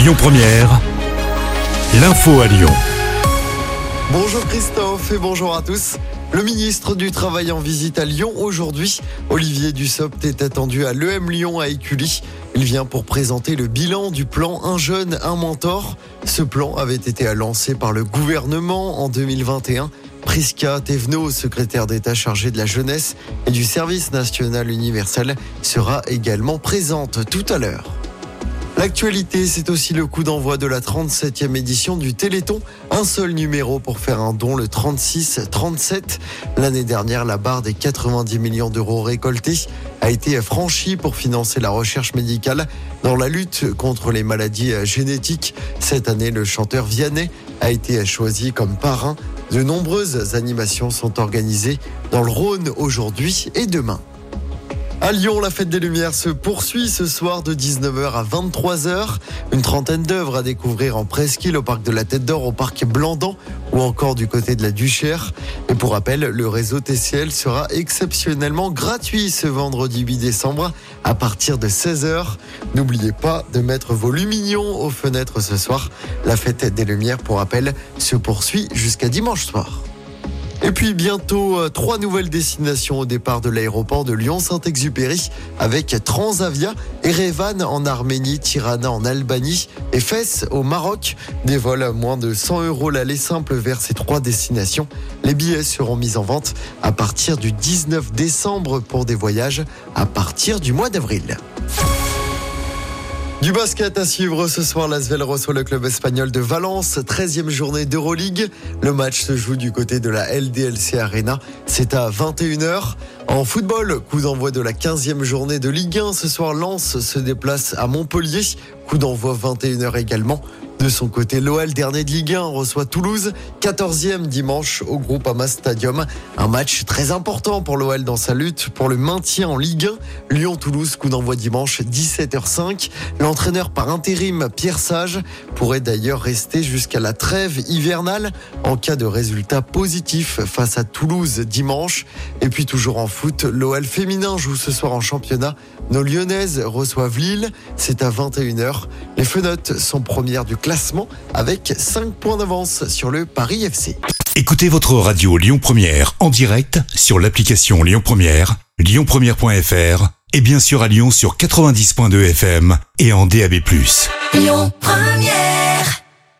Lyon Première, l'info à Lyon. Bonjour Christophe et bonjour à tous. Le ministre du Travail en visite à Lyon aujourd'hui. Olivier Dussopt est attendu à l'EM Lyon à Écully. Il vient pour présenter le bilan du plan Un jeune, un mentor. Ce plan avait été lancé par le gouvernement en 2021. Prisca Thévenot, secrétaire d'État chargée de la jeunesse et du service national universel, sera également présente tout à l'heure. L'actualité, c'est aussi le coup d'envoi de la 37e édition du Téléthon. Un seul numéro pour faire un don, le 36-37. L'année dernière, la barre des 90 millions d'euros récoltés a été franchie pour financer la recherche médicale dans la lutte contre les maladies génétiques. Cette année, le chanteur Vianney a été choisi comme parrain. De nombreuses animations sont organisées dans le Rhône aujourd'hui et demain. À Lyon, la fête des Lumières se poursuit ce soir de 19h à 23h. Une trentaine d'œuvres à découvrir en presqu'île au parc de la Tête d'Or, au parc Blandan ou encore du côté de la Duchère. Et pour rappel, le réseau TCL sera exceptionnellement gratuit ce vendredi 8 décembre à partir de 16h. N'oubliez pas de mettre vos lumignons aux fenêtres ce soir. La fête des Lumières, pour rappel, se poursuit jusqu'à dimanche soir. Et puis bientôt, euh, trois nouvelles destinations au départ de l'aéroport de Lyon-Saint-Exupéry avec Transavia, Erevan en Arménie, Tirana en Albanie et Fès au Maroc. Des vols à moins de 100 euros l'aller simple vers ces trois destinations. Les billets seront mis en vente à partir du 19 décembre pour des voyages à partir du mois d'avril. Du basket à suivre ce soir, l'Asvel reçoit le club espagnol de Valence, 13e journée d'Euroleague. Le match se joue du côté de la LDLC Arena. C'est à 21h. En football, coup d'envoi de la 15e journée de Ligue 1. Ce soir, Lens se déplace à Montpellier. Coup d'envoi 21h également. De son côté, l'OL, dernier de Ligue 1, reçoit Toulouse, 14e dimanche au groupe Ama Stadium. Un match très important pour l'OL dans sa lutte pour le maintien en Ligue 1. Lyon-Toulouse, coup d'envoi dimanche, 17h05. L'entraîneur par intérim, Pierre Sage, pourrait d'ailleurs rester jusqu'à la trêve hivernale en cas de résultat positif face à Toulouse dimanche. Et puis toujours en foot, l'OL féminin joue ce soir en championnat. Nos Lyonnaises reçoivent Lille, c'est à 21h. Les fenotes sont premières du classement avec 5 points d'avance sur le Paris FC. Écoutez votre radio Lyon Première en direct sur l'application Lyon Première, lyonpremière.fr et bien sûr à Lyon sur 90.2 FM et en DAB+. Lyon Première